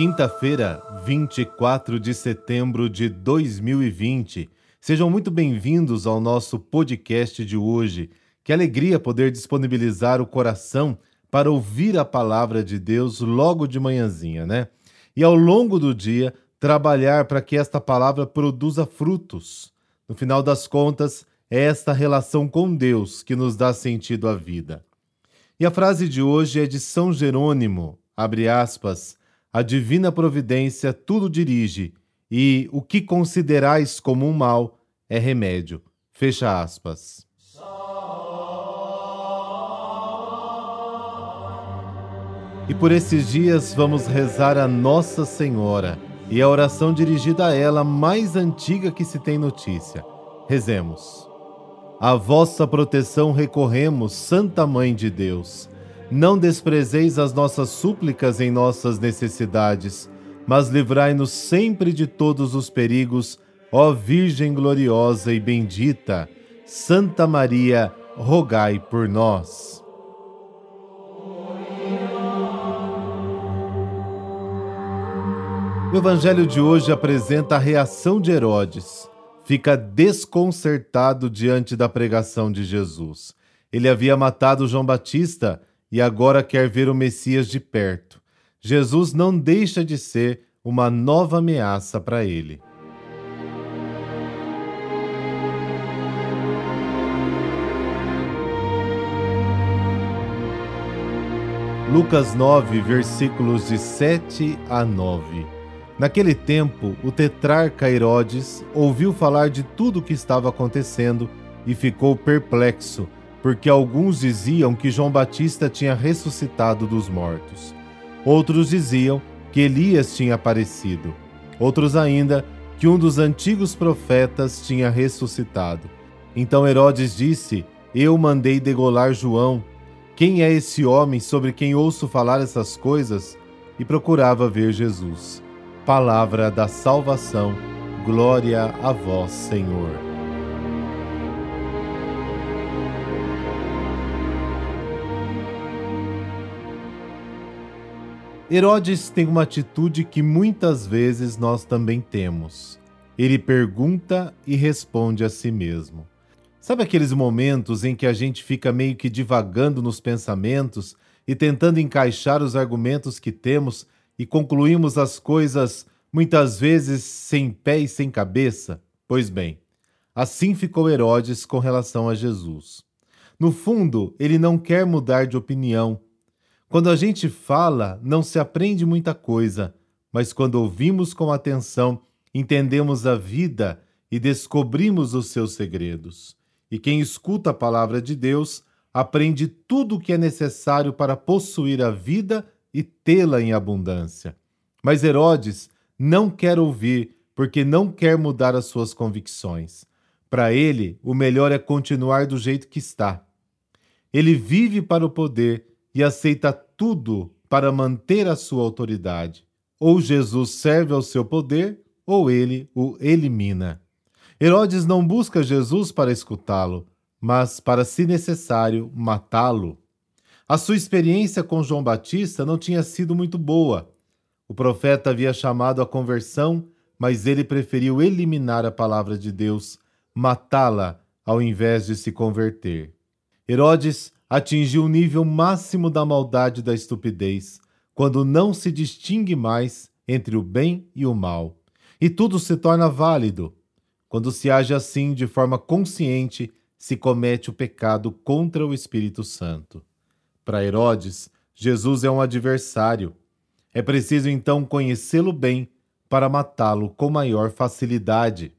Quinta-feira, 24 de setembro de 2020. Sejam muito bem-vindos ao nosso podcast de hoje. Que alegria poder disponibilizar o coração para ouvir a palavra de Deus logo de manhãzinha, né? E ao longo do dia, trabalhar para que esta palavra produza frutos. No final das contas, é esta relação com Deus que nos dá sentido à vida. E a frase de hoje é de São Jerônimo, abre aspas, a divina providência tudo dirige, e o que considerais como um mal é remédio. Fecha aspas. E por esses dias vamos rezar a Nossa Senhora e a oração dirigida a ela mais antiga que se tem notícia. Rezemos. A vossa proteção recorremos, Santa Mãe de Deus. Não desprezeis as nossas súplicas em nossas necessidades, mas livrai-nos sempre de todos os perigos, ó Virgem gloriosa e bendita. Santa Maria, rogai por nós. O evangelho de hoje apresenta a reação de Herodes. Fica desconcertado diante da pregação de Jesus. Ele havia matado João Batista e agora quer ver o Messias de perto. Jesus não deixa de ser uma nova ameaça para ele. Lucas 9, versículos de 7 a 9. Naquele tempo, o tetrarca Herodes ouviu falar de tudo o que estava acontecendo e ficou perplexo porque alguns diziam que João Batista tinha ressuscitado dos mortos. Outros diziam que Elias tinha aparecido. Outros ainda que um dos antigos profetas tinha ressuscitado. Então Herodes disse: Eu mandei degolar João. Quem é esse homem sobre quem ouço falar essas coisas? E procurava ver Jesus. Palavra da salvação. Glória a vós, Senhor. Herodes tem uma atitude que muitas vezes nós também temos. Ele pergunta e responde a si mesmo. Sabe aqueles momentos em que a gente fica meio que divagando nos pensamentos e tentando encaixar os argumentos que temos e concluímos as coisas muitas vezes sem pé e sem cabeça? Pois bem, assim ficou Herodes com relação a Jesus. No fundo, ele não quer mudar de opinião quando a gente fala, não se aprende muita coisa, mas quando ouvimos com atenção, entendemos a vida e descobrimos os seus segredos. E quem escuta a palavra de Deus aprende tudo o que é necessário para possuir a vida e tê-la em abundância. Mas Herodes não quer ouvir porque não quer mudar as suas convicções. Para ele, o melhor é continuar do jeito que está. Ele vive para o poder e aceita tudo para manter a sua autoridade. Ou Jesus serve ao seu poder, ou ele o elimina. Herodes não busca Jesus para escutá-lo, mas para, se necessário, matá-lo. A sua experiência com João Batista não tinha sido muito boa. O profeta havia chamado a conversão, mas ele preferiu eliminar a palavra de Deus, matá-la, ao invés de se converter. Herodes atingiu o nível máximo da maldade e da estupidez, quando não se distingue mais entre o bem e o mal, e tudo se torna válido. Quando se age assim de forma consciente, se comete o pecado contra o Espírito Santo. Para Herodes, Jesus é um adversário. É preciso então conhecê-lo bem para matá-lo com maior facilidade.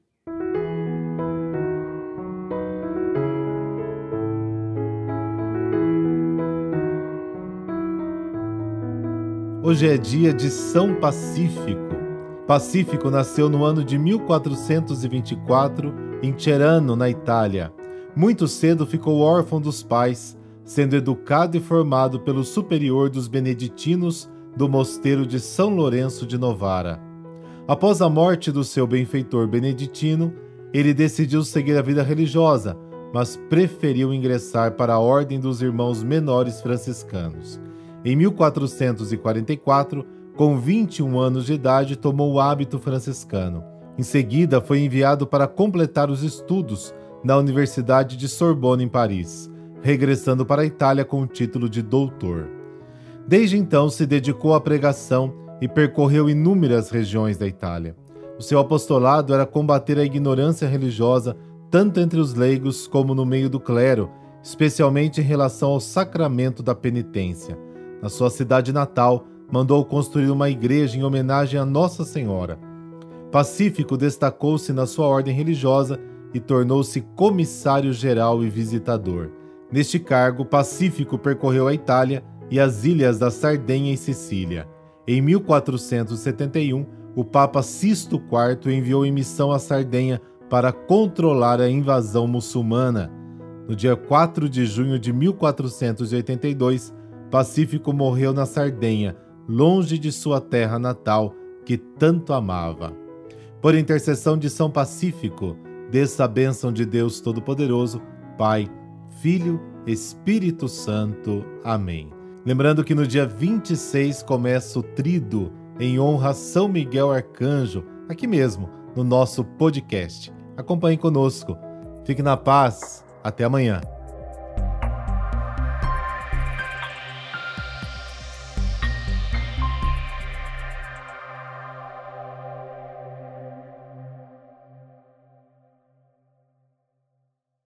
Hoje é dia de São Pacífico. Pacífico nasceu no ano de 1424 em Cerano, na Itália. Muito cedo ficou órfão dos pais, sendo educado e formado pelo superior dos beneditinos do mosteiro de São Lourenço de Novara. Após a morte do seu benfeitor beneditino, ele decidiu seguir a vida religiosa, mas preferiu ingressar para a Ordem dos Irmãos Menores Franciscanos. Em 1444, com 21 anos de idade, tomou o hábito franciscano. Em seguida, foi enviado para completar os estudos na Universidade de Sorbonne, em Paris, regressando para a Itália com o título de doutor. Desde então, se dedicou à pregação e percorreu inúmeras regiões da Itália. O seu apostolado era combater a ignorância religiosa tanto entre os leigos como no meio do clero, especialmente em relação ao sacramento da penitência. Na sua cidade natal, mandou construir uma igreja em homenagem a Nossa Senhora. Pacífico destacou-se na sua ordem religiosa e tornou-se comissário geral e visitador. Neste cargo, Pacífico percorreu a Itália e as ilhas da Sardenha e Sicília. Em 1471, o Papa Sisto IV enviou em missão a Sardenha para controlar a invasão muçulmana. No dia 4 de junho de 1482, Pacífico morreu na Sardenha, longe de sua terra natal, que tanto amava. Por intercessão de São Pacífico, desça a bênção de Deus Todo-Poderoso, Pai, Filho, Espírito Santo. Amém. Lembrando que no dia 26 começa o Trido em honra a São Miguel Arcanjo, aqui mesmo, no nosso podcast. Acompanhe conosco. Fique na paz. Até amanhã.